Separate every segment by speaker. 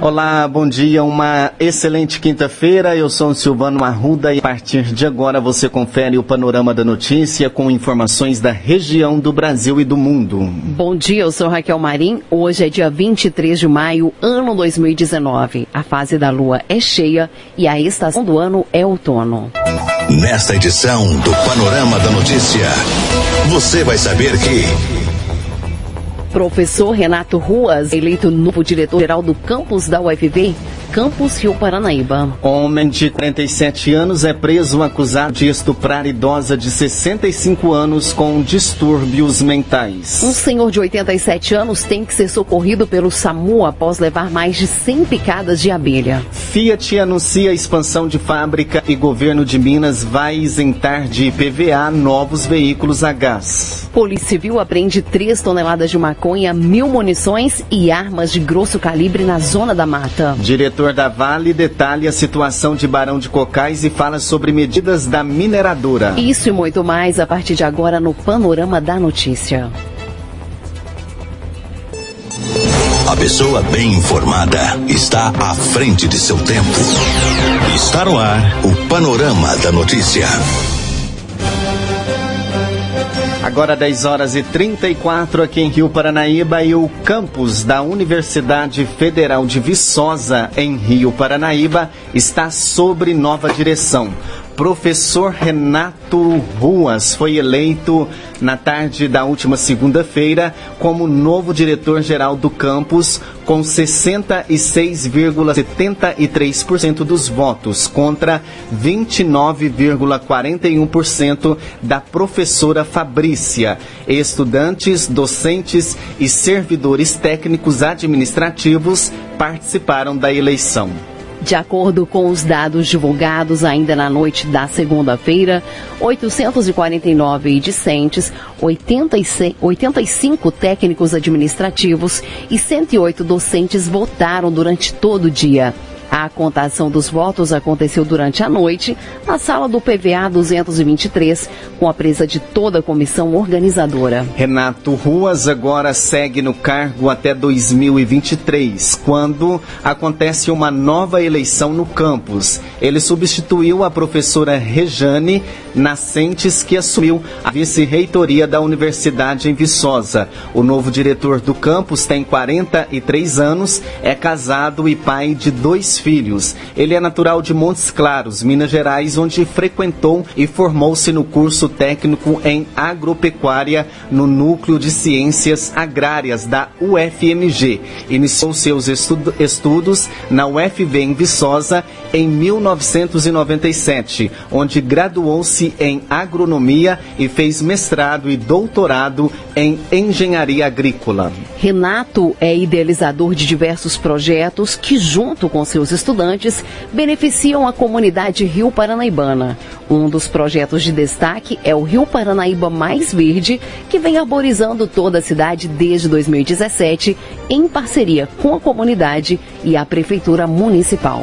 Speaker 1: Olá, bom dia, uma excelente quinta-feira. Eu sou o Silvano Arruda e a partir de agora você confere o panorama da notícia com informações da região do Brasil e do mundo.
Speaker 2: Bom dia, eu sou Raquel Marim. Hoje é dia 23 de maio, ano 2019. A fase da lua é cheia e a estação do ano é outono.
Speaker 3: Nesta edição do Panorama da Notícia, você vai saber que.
Speaker 2: Professor Renato Ruas, eleito novo diretor-geral do campus da UFV, Campus Rio Paranaíba.
Speaker 1: Homem de 47 anos é preso acusado de estuprar idosa de 65 anos com distúrbios mentais.
Speaker 2: Um senhor de 87 anos tem que ser socorrido pelo SAMU após levar mais de 100 picadas de abelha.
Speaker 1: Fiat anuncia expansão de fábrica e governo de Minas vai isentar de IPVA novos veículos a gás.
Speaker 2: Polícia Civil apreende 3 toneladas de maconha, mil munições e armas de grosso calibre na zona da mata.
Speaker 1: Diretor da Vale detalha a situação de Barão de Cocais e fala sobre medidas da mineradora.
Speaker 2: Isso e muito mais a partir de agora no Panorama da Notícia.
Speaker 3: A pessoa bem informada está à frente de seu tempo. Está no ar o Panorama da Notícia.
Speaker 1: Agora 10 horas e 34 aqui em Rio Paranaíba e o campus da Universidade Federal de Viçosa, em Rio Paranaíba, está sob nova direção. Professor Renato Ruas foi eleito na tarde da última segunda-feira como novo diretor-geral do campus, com 66,73% dos votos contra 29,41% da professora Fabrícia. Estudantes, docentes e servidores técnicos administrativos participaram da eleição.
Speaker 2: De acordo com os dados divulgados ainda na noite da segunda-feira, 849 discentes, 85 técnicos administrativos e 108 docentes votaram durante todo o dia. A contação dos votos aconteceu durante a noite na sala do PVA 223, com a presa de toda a comissão organizadora.
Speaker 1: Renato Ruas agora segue no cargo até 2023, quando acontece uma nova eleição no campus. Ele substituiu a professora Rejane Nascentes, que assumiu a vice-reitoria da Universidade em Viçosa. O novo diretor do campus tem 43 anos, é casado e pai de dois filhos. Ele é natural de Montes Claros, Minas Gerais, onde frequentou e formou-se no curso técnico em agropecuária no Núcleo de Ciências Agrárias da UFMG. Iniciou seus estu estudos na UFV em Viçosa em 1997, onde graduou-se em agronomia e fez mestrado e doutorado em engenharia agrícola.
Speaker 2: Renato é idealizador de diversos projetos que, junto com seus estudantes, beneficiam a comunidade Rio Paranaibana. Um dos projetos de destaque é o Rio Paranaíba Mais Verde, que vem arborizando toda a cidade desde 2017, em parceria com a comunidade e a Prefeitura Municipal.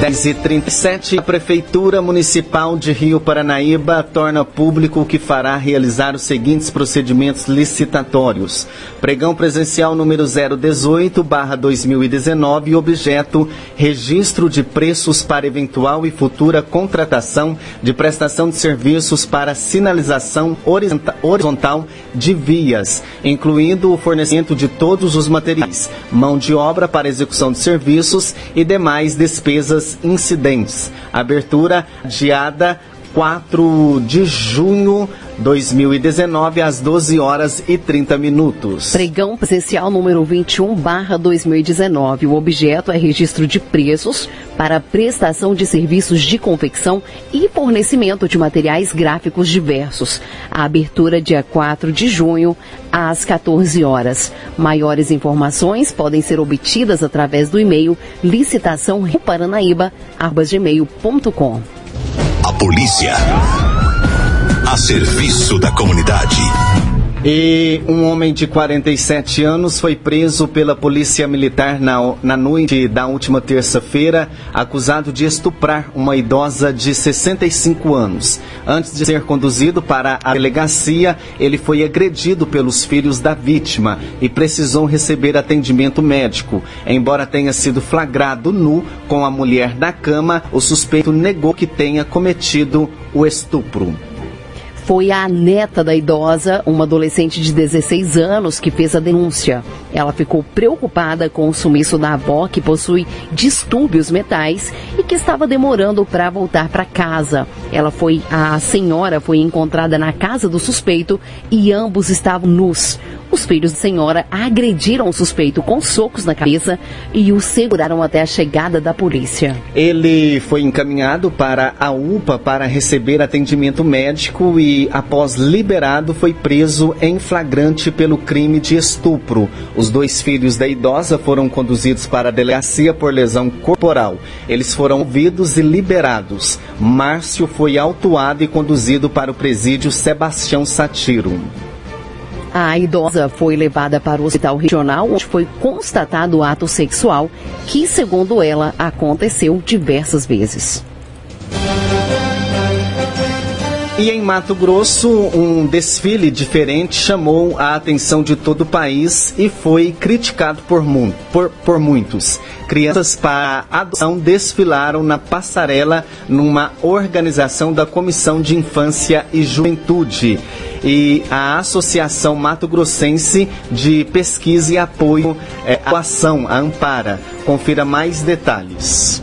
Speaker 1: 10h37, a Prefeitura Municipal de Rio Paranaíba torna público que fará realizar os seguintes procedimentos licitatórios. Pregão presencial número 018-2019, objeto registro de preços para eventual e futura contratação de prestação de serviços para sinalização horizontal de vias, incluindo o fornecimento de todos os materiais, mão de obra para execução de serviços e demais despesas incidentes. Abertura adiada 4 de junho 2019 às 12 horas e 30 minutos.
Speaker 2: Pregão presencial número 21 barra 2019. O objeto é registro de preços para prestação de serviços de confecção e fornecimento de materiais gráficos diversos. A abertura dia 4 de junho às 14 horas. Maiores informações podem ser obtidas através do e-mail licitaçãoparanaíba@gmail.com.
Speaker 3: A polícia a serviço da comunidade.
Speaker 1: E um homem de 47 anos foi preso pela Polícia Militar na, na noite da última terça-feira, acusado de estuprar uma idosa de 65 anos. Antes de ser conduzido para a delegacia, ele foi agredido pelos filhos da vítima e precisou receber atendimento médico. Embora tenha sido flagrado nu com a mulher da cama, o suspeito negou que tenha cometido o estupro
Speaker 2: foi a neta da idosa, uma adolescente de 16 anos, que fez a denúncia. Ela ficou preocupada com o sumiço da avó, que possui distúrbios metais e que estava demorando para voltar para casa. Ela foi, a senhora foi encontrada na casa do suspeito e ambos estavam nus. Os filhos da senhora agrediram o suspeito com socos na cabeça e o seguraram até a chegada da polícia.
Speaker 1: Ele foi encaminhado para a UPA para receber atendimento médico e, após liberado, foi preso em flagrante pelo crime de estupro. Os dois filhos da idosa foram conduzidos para a delegacia por lesão corporal. Eles foram ouvidos e liberados. Márcio foi autuado e conduzido para o presídio Sebastião Satiro.
Speaker 2: A idosa foi levada para o hospital regional, onde foi constatado o ato sexual, que, segundo ela, aconteceu diversas vezes.
Speaker 1: E em Mato Grosso, um desfile diferente chamou a atenção de todo o país e foi criticado por, mu por, por muitos. Crianças para adoção desfilaram na passarela numa organização da Comissão de Infância e Juventude e a Associação Mato Grossense de Pesquisa e Apoio é, à Ação, a Ampara. Confira mais detalhes.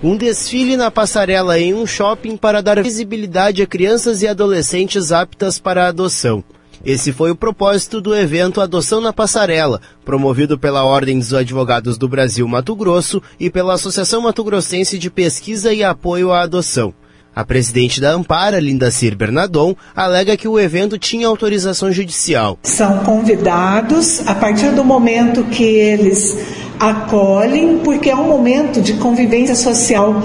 Speaker 4: Um desfile na passarela em um shopping para dar visibilidade a crianças e adolescentes aptas para a adoção. Esse foi o propósito do evento Adoção na Passarela, promovido pela Ordem dos Advogados do Brasil Mato Grosso e pela Associação Mato Grossense de Pesquisa e Apoio à Adoção. A presidente da Ampara, Linda Cir Bernadon, alega que o evento tinha autorização judicial.
Speaker 5: São convidados a partir do momento que eles acolhem, porque é um momento de convivência social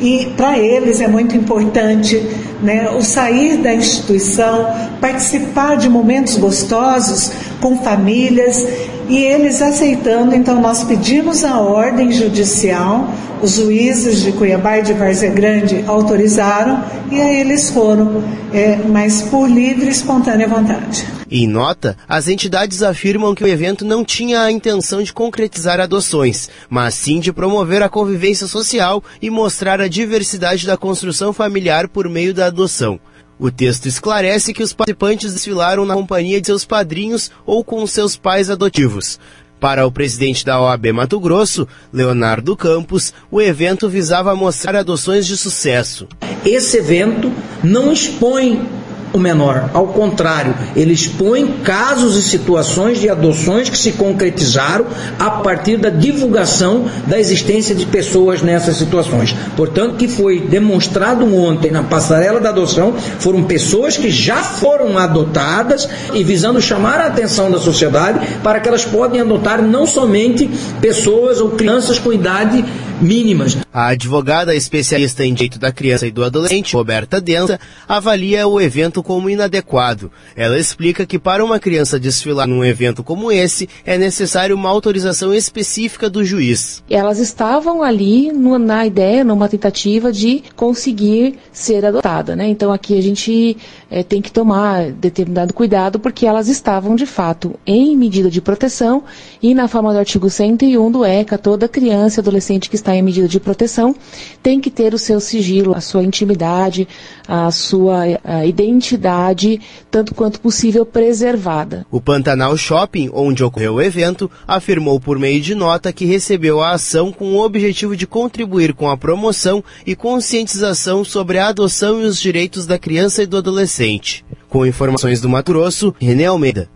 Speaker 5: e para eles é muito importante né, o sair da instituição, participar de momentos gostosos com famílias e eles aceitando, então nós pedimos a ordem judicial, os juízes de Cuiabá e de Várzea Grande autorizaram e aí eles foram, é, mas por livre e espontânea vontade.
Speaker 4: Em nota, as entidades afirmam que o evento não tinha a intenção de concretizar adoções, mas sim de promover a convivência social e mostrar a diversidade da construção familiar por meio da adoção. O texto esclarece que os participantes desfilaram na companhia de seus padrinhos ou com seus pais adotivos. Para o presidente da OAB Mato Grosso, Leonardo Campos, o evento visava mostrar adoções de sucesso.
Speaker 6: Esse evento não expõe o menor. Ao contrário, ele expõe casos e situações de adoções que se concretizaram a partir da divulgação da existência de pessoas nessas situações. Portanto, que foi demonstrado ontem na passarela da adoção foram pessoas que já foram adotadas e visando chamar a atenção da sociedade para que elas podem adotar não somente pessoas ou crianças com idade mínimas.
Speaker 4: A advogada especialista em direito da criança e do adolescente, Roberta Densa, avalia o evento como inadequado. Ela explica que para uma criança desfilar num evento como esse, é necessário uma autorização específica do juiz.
Speaker 7: Elas estavam ali no, na ideia, numa tentativa de conseguir ser adotada, né? Então aqui a gente é, tem que tomar determinado cuidado porque elas estavam de fato em medida de proteção e na forma do artigo 101 do ECA, toda criança e adolescente que está em medida de proteção tem que ter o seu sigilo, a sua intimidade, a sua a identidade, tanto quanto possível, preservada.
Speaker 4: O Pantanal Shopping, onde ocorreu o evento, afirmou por meio de nota que recebeu a ação com o objetivo de contribuir com a promoção e conscientização sobre a adoção e os direitos da criança e do adolescente. Com informações do Mato Grosso, René Almeida.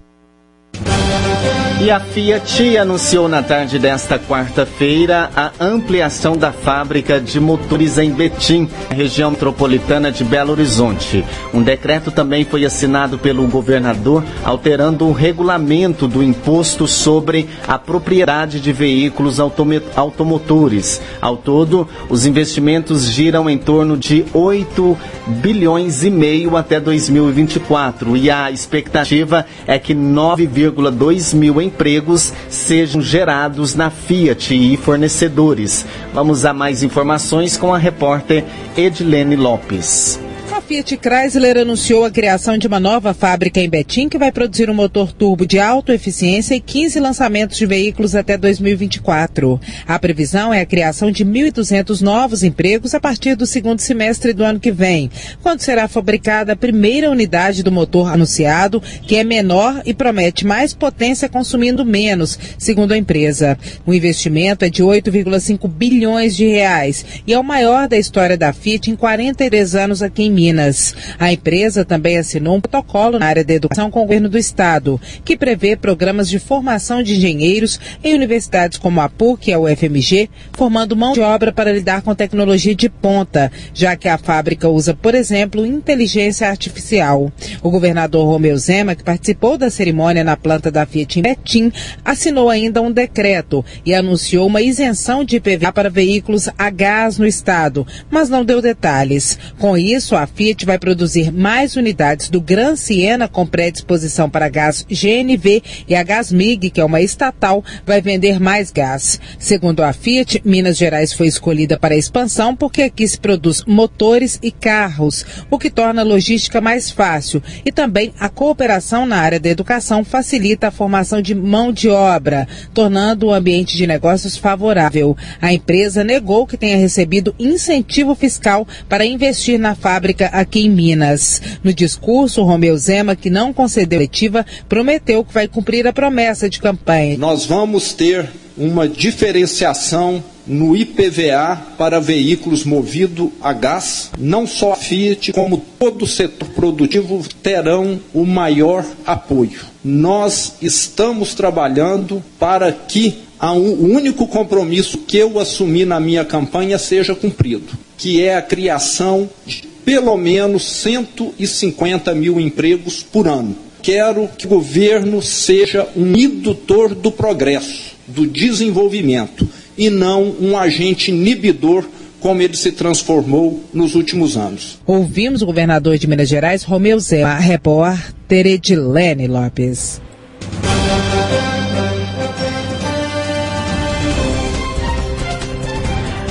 Speaker 1: E a Fiat anunciou na tarde desta quarta-feira a ampliação da fábrica de motores em Betim, região metropolitana de Belo Horizonte. Um decreto também foi assinado pelo governador, alterando o regulamento do imposto sobre a propriedade de veículos automotores. Ao todo, os investimentos giram em torno de 8 bilhões e meio até 2024 e a expectativa é que 9,2 mil empregos sejam gerados na Fiat e fornecedores. Vamos a mais informações com a repórter Edilene Lopes.
Speaker 8: Fiat Chrysler anunciou a criação de uma nova fábrica em Betim que vai produzir um motor turbo de alta eficiência e 15 lançamentos de veículos até 2024. A previsão é a criação de 1.200 novos empregos a partir do segundo semestre do ano que vem, quando será fabricada a primeira unidade do motor anunciado, que é menor e promete mais potência consumindo menos, segundo a empresa. O investimento é de 8,5 bilhões de reais e é o maior da história da Fiat em 43 anos aqui em Minas. A empresa também assinou um protocolo na área da educação com o governo do estado, que prevê programas de formação de engenheiros em universidades como a PUC e a UFMG, formando mão de obra para lidar com tecnologia de ponta, já que a fábrica usa, por exemplo, inteligência artificial. O governador Romeu Zema, que participou da cerimônia na planta da Fiat em Betim, assinou ainda um decreto e anunciou uma isenção de IPVA para veículos a gás no estado, mas não deu detalhes. Com isso, a Fiat vai produzir mais unidades do Gran Siena com predisposição para gás GNV e a Gasmig, que é uma estatal, vai vender mais gás. Segundo a Fiat, Minas Gerais foi escolhida para a expansão porque aqui se produz motores e carros, o que torna a logística mais fácil. E também a cooperação na área da educação facilita a formação de mão de obra, tornando o ambiente de negócios favorável. A empresa negou que tenha recebido incentivo fiscal para investir na fábrica aqui em Minas. No discurso, Romeu Zema, que não concedeu letiva, prometeu que vai cumprir a promessa de campanha.
Speaker 9: Nós vamos ter uma diferenciação no IPVA para veículos movidos a gás. Não só a Fiat, como todo o setor produtivo terão o maior apoio. Nós estamos trabalhando para que o único compromisso que eu assumi na minha campanha seja cumprido, que é a criação de pelo menos 150 mil empregos por ano. Quero que o governo seja um indutor do progresso, do desenvolvimento, e não um agente inibidor como ele se transformou nos últimos anos.
Speaker 8: Ouvimos o governador de Minas Gerais, Romeu Zé, a repórter Edilene Lopes.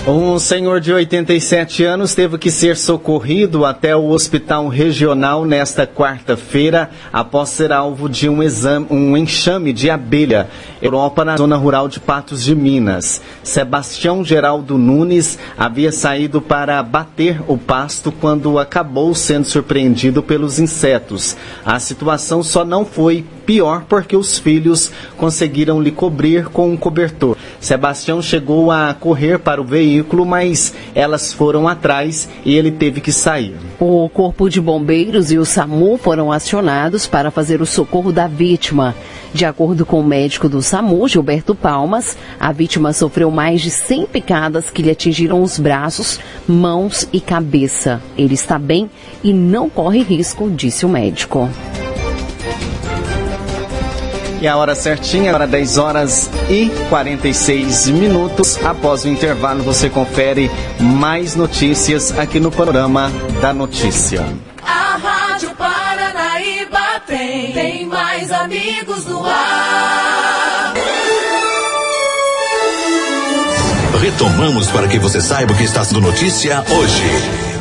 Speaker 1: Um senhor de 87 anos teve que ser socorrido até o hospital regional nesta quarta-feira após ser alvo de um, exame, um enxame de abelha. Europa, na zona rural de Patos de Minas. Sebastião Geraldo Nunes havia saído para bater o pasto quando acabou sendo surpreendido pelos insetos. A situação só não foi pior porque os filhos conseguiram lhe cobrir com um cobertor. Sebastião chegou a correr para o veículo, mas elas foram atrás e ele teve que sair.
Speaker 2: O Corpo de Bombeiros e o SAMU foram acionados para fazer o socorro da vítima. De acordo com o médico do SAMU, Gilberto Palmas, a vítima sofreu mais de 100 picadas que lhe atingiram os braços, mãos e cabeça. Ele está bem e não corre risco, disse o médico.
Speaker 1: E a hora certinha, agora 10 horas e 46 minutos. Após o intervalo, você confere mais notícias aqui no Panorama da Notícia.
Speaker 10: A Rádio Paranaíba tem, tem mais amigos no ar.
Speaker 3: Retomamos para que você saiba o que está sendo notícia hoje.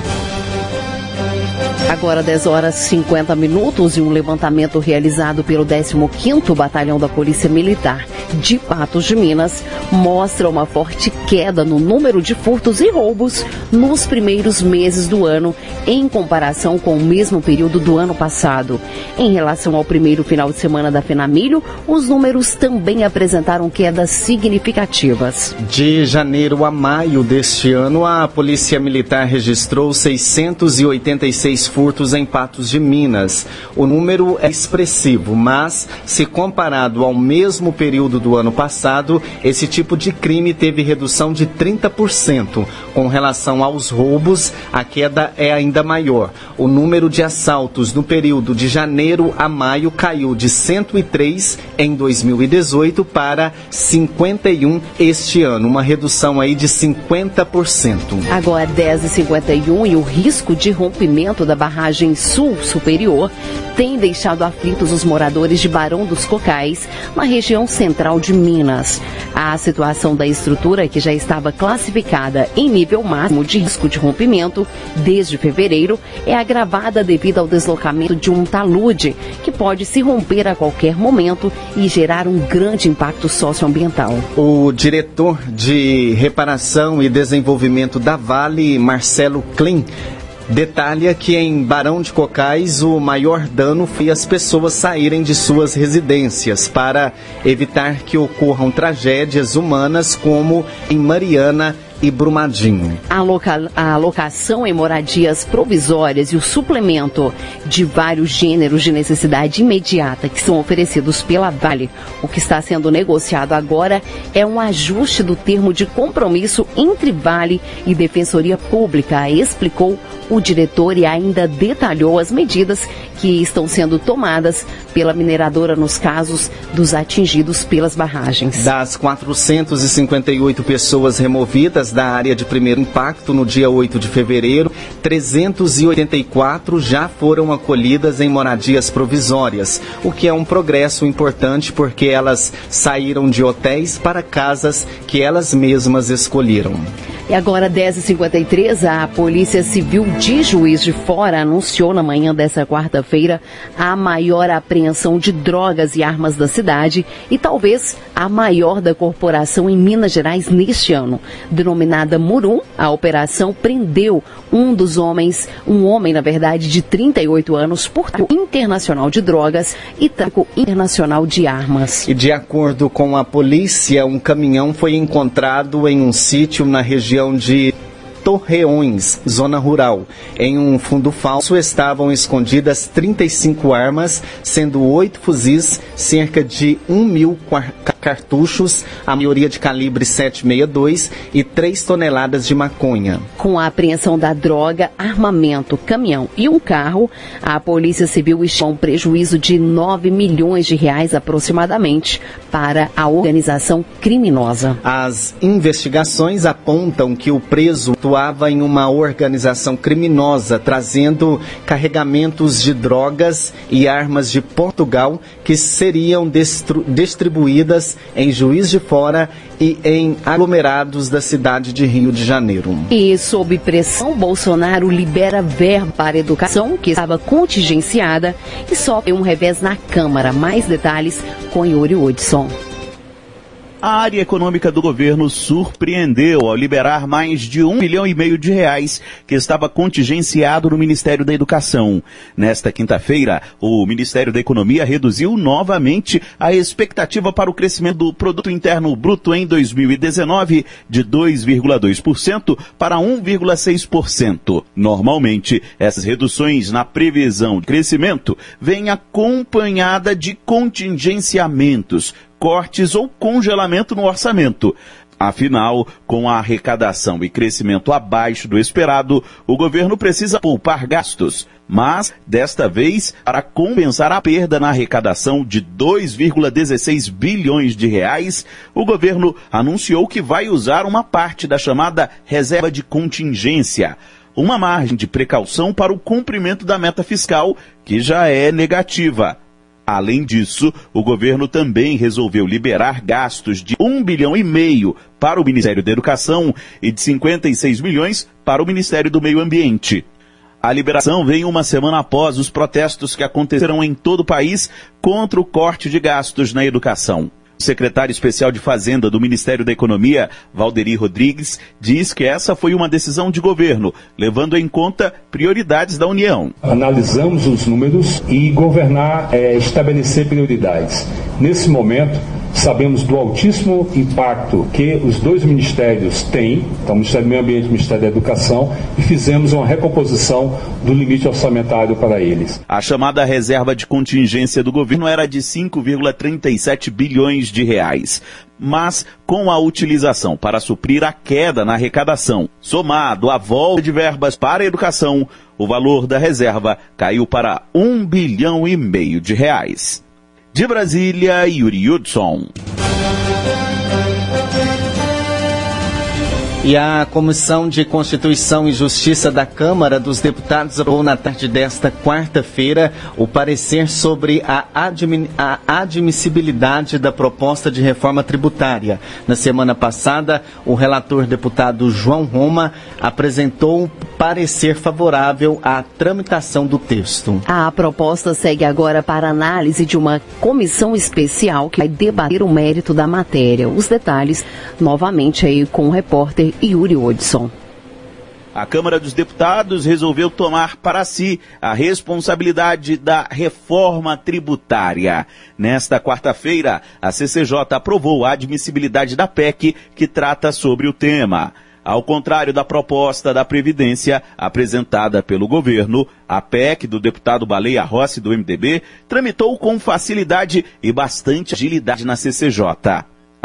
Speaker 2: Agora 10 horas 50 minutos e um levantamento realizado pelo 15º Batalhão da Polícia Militar de Patos de Minas mostra uma forte queda no número de furtos e roubos nos primeiros meses do ano, em comparação com o mesmo período do ano passado. Em relação ao primeiro final de semana da Fenamilho, os números também apresentaram quedas significativas.
Speaker 1: De janeiro a maio deste ano, a Polícia Militar registrou 686 furtos em Patos de Minas. O número é expressivo, mas se comparado ao mesmo período do ano passado, esse tipo de crime teve redução de 30%. Com relação aos roubos, a queda é ainda maior. O número de assaltos no período de janeiro a maio caiu de 103 em 2018 para 51 este ano, uma redução aí de 50%.
Speaker 2: Agora 10h51 e o risco de rompimento da barragem sul superior tem deixado aflitos os moradores de Barão dos Cocais, na região central de Minas. A situação da estrutura, que já estava classificada em nível máximo de risco de rompimento desde fevereiro, é agravada devido ao deslocamento de um talude, que pode se romper a qualquer momento e gerar um grande impacto socioambiental.
Speaker 1: O diretor de reparação e desenvolvimento da Vale, Marcelo Klein, Detalha que em Barão de Cocais o maior dano foi as pessoas saírem de suas residências para evitar que ocorram tragédias humanas como em Mariana e Brumadinho.
Speaker 2: A, loca a alocação em moradias provisórias e o suplemento de vários gêneros de necessidade imediata que são oferecidos pela Vale. O que está sendo negociado agora é um ajuste do termo de compromisso entre Vale e Defensoria Pública, explicou o diretor e ainda detalhou as medidas que estão sendo tomadas pela mineradora nos casos dos atingidos pelas barragens.
Speaker 1: Das 458 pessoas removidas da área de primeiro impacto no dia 8 de fevereiro, 384 já foram acolhidas em moradias provisórias, o que é um progresso importante porque elas saíram de hotéis para casas que elas mesmas escolheram.
Speaker 2: E agora, 10h53, a Polícia Civil de Juiz de Fora anunciou na manhã dessa quarta-feira a maior apreensão de drogas e armas da cidade e talvez a maior da corporação em Minas Gerais neste ano. Denominada Murum, a operação prendeu um dos homens, um homem, na verdade, de 38 anos, por internacional de drogas e tráfico internacional de armas.
Speaker 1: E de acordo com a polícia, um caminhão foi encontrado em um sítio na região de Torreões, zona rural. Em um fundo falso estavam escondidas 35 armas, sendo oito fuzis, cerca de 1 mil cartuchos, a maioria de calibre 762 e 3 toneladas de maconha.
Speaker 2: Com a apreensão da droga, armamento, caminhão e um carro, a Polícia Civil estimou um prejuízo de 9 milhões de reais aproximadamente para a organização criminosa.
Speaker 1: As investigações apontam que o preso atuava em uma organização criminosa, trazendo carregamentos de drogas e armas de Portugal que seriam distribuídas em Juiz de Fora e em aglomerados da cidade de Rio de Janeiro.
Speaker 2: E sob pressão, Bolsonaro libera verba para a educação, que estava contingenciada, e sofre um revés na Câmara. Mais detalhes com Yuri Hudson.
Speaker 11: A área econômica do governo surpreendeu ao liberar mais de um milhão e meio de reais que estava contingenciado no Ministério da Educação. Nesta quinta-feira, o Ministério da Economia reduziu novamente a expectativa para o crescimento do Produto Interno Bruto em 2019 de 2,2% para 1,6%. Normalmente, essas reduções na previsão de crescimento vêm acompanhada de contingenciamentos, cortes ou congelamento no orçamento. Afinal, com a arrecadação e crescimento abaixo do esperado, o governo precisa poupar gastos. Mas, desta vez, para compensar a perda na arrecadação de 2,16 bilhões de reais, o governo anunciou que vai usar uma parte da chamada reserva de contingência, uma margem de precaução para o cumprimento da meta fiscal, que já é negativa. Além disso, o governo também resolveu liberar gastos de um bilhão e meio para o Ministério da Educação e de 56 milhões para o Ministério do Meio Ambiente. A liberação vem uma semana após os protestos que aconteceram em todo o país contra o corte de gastos na educação. O secretário especial de Fazenda do Ministério da Economia, Valderi Rodrigues, diz que essa foi uma decisão de governo, levando em conta prioridades da União.
Speaker 12: Analisamos os números e governar é estabelecer prioridades. Nesse momento, Sabemos do altíssimo impacto que os dois ministérios têm, então o Ministério do Meio Ambiente e o Ministério da Educação, e fizemos uma recomposição do limite orçamentário para eles.
Speaker 11: A chamada reserva de contingência do governo era de 5,37 bilhões de reais. Mas com a utilização para suprir a queda na arrecadação, somado à volta de verbas para a educação, o valor da reserva caiu para um bilhão e meio de reais. De Brasília, Yuri Hudson.
Speaker 1: E a Comissão de Constituição e Justiça da Câmara dos Deputados aprovou na tarde desta quarta-feira o parecer sobre a, admi a, admissibilidade da proposta de reforma tributária. Na semana passada, o relator deputado João Roma apresentou parecer favorável à tramitação do texto.
Speaker 2: A proposta segue agora para análise de uma comissão especial que vai debater o mérito da matéria. Os detalhes, novamente aí com o repórter Yuri Odson.
Speaker 11: A Câmara dos Deputados resolveu tomar para si a responsabilidade da reforma tributária. Nesta quarta-feira, a CCJ aprovou a admissibilidade da PEC que trata sobre o tema. Ao contrário da proposta da Previdência apresentada pelo governo, a PEC do deputado Baleia Rossi do MDB tramitou com facilidade e bastante agilidade na CCJ.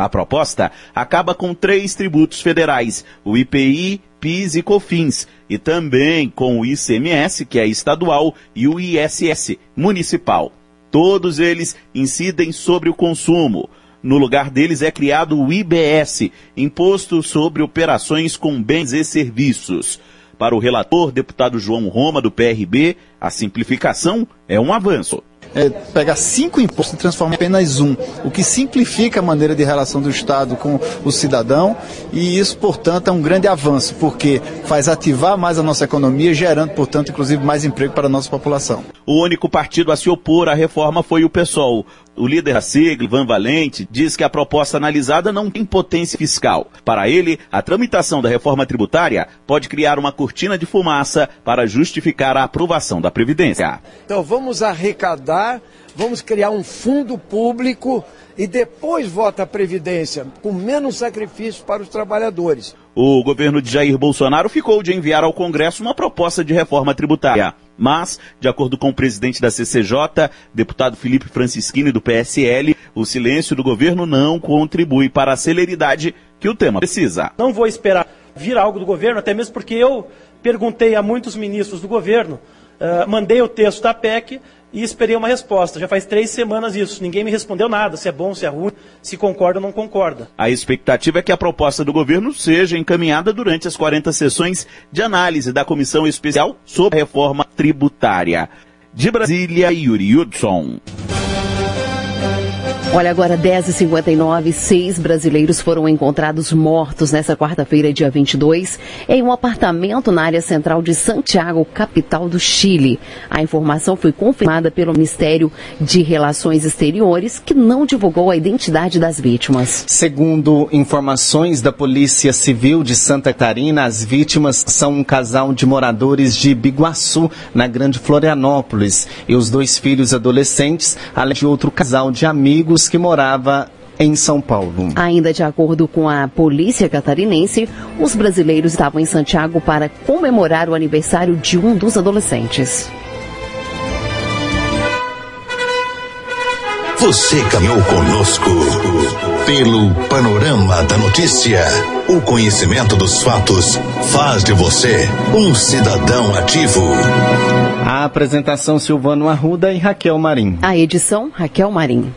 Speaker 11: A proposta acaba com três tributos federais, o IPI, PIS e COFINS, e também com o ICMS, que é estadual, e o ISS, municipal. Todos eles incidem sobre o consumo. No lugar deles é criado o IBS, Imposto sobre Operações com Bens e Serviços. Para o relator, deputado João Roma, do PRB, a simplificação é um avanço
Speaker 13: é, pegar cinco impostos e transformar em apenas um, o que simplifica a maneira de relação do Estado com o cidadão e isso, portanto, é um grande avanço, porque faz ativar mais a nossa economia, gerando, portanto, inclusive mais emprego para a nossa população.
Speaker 11: O único partido a se opor à reforma foi o PSOL. O líder da sigla, Ivan Valente, diz que a proposta analisada não tem potência fiscal. Para ele, a tramitação da reforma tributária pode criar uma cortina de fumaça para justificar a aprovação da Previdência.
Speaker 14: Então vamos arrecadar, vamos criar um fundo público e depois vota a Previdência, com menos sacrifício para os trabalhadores.
Speaker 11: O governo de Jair Bolsonaro ficou de enviar ao Congresso uma proposta de reforma tributária. Mas, de acordo com o presidente da CCJ, deputado Felipe Francischini do PSL, o silêncio do governo não contribui para a celeridade que o tema precisa.
Speaker 15: Não vou esperar vir algo do governo, até mesmo porque eu perguntei a muitos ministros do governo, uh, mandei o texto da PEC e esperei uma resposta. Já faz três semanas isso. Ninguém me respondeu nada, se é bom, se é ruim, se concorda ou não concorda.
Speaker 11: A expectativa é que a proposta do governo seja encaminhada durante as 40 sessões de análise da Comissão Especial sobre a Reforma Tributária. De Brasília, Yuri Hudson.
Speaker 2: Olha, agora 10h59, seis brasileiros foram encontrados mortos nessa quarta-feira, dia 22, em um apartamento na área central de Santiago, capital do Chile. A informação foi confirmada pelo Ministério de Relações Exteriores, que não divulgou a identidade das vítimas.
Speaker 1: Segundo informações da Polícia Civil de Santa Catarina, as vítimas são um casal de moradores de Biguaçu, na Grande Florianópolis, e os dois filhos adolescentes, além de outro casal de amigos que morava em São Paulo.
Speaker 2: Ainda de acordo com a polícia catarinense, os brasileiros estavam em Santiago para comemorar o aniversário de um dos adolescentes.
Speaker 3: Você caminhou conosco pelo panorama da notícia. O conhecimento dos fatos faz de você um cidadão ativo.
Speaker 1: A apresentação Silvano Arruda e Raquel Marim.
Speaker 2: A edição Raquel Marim.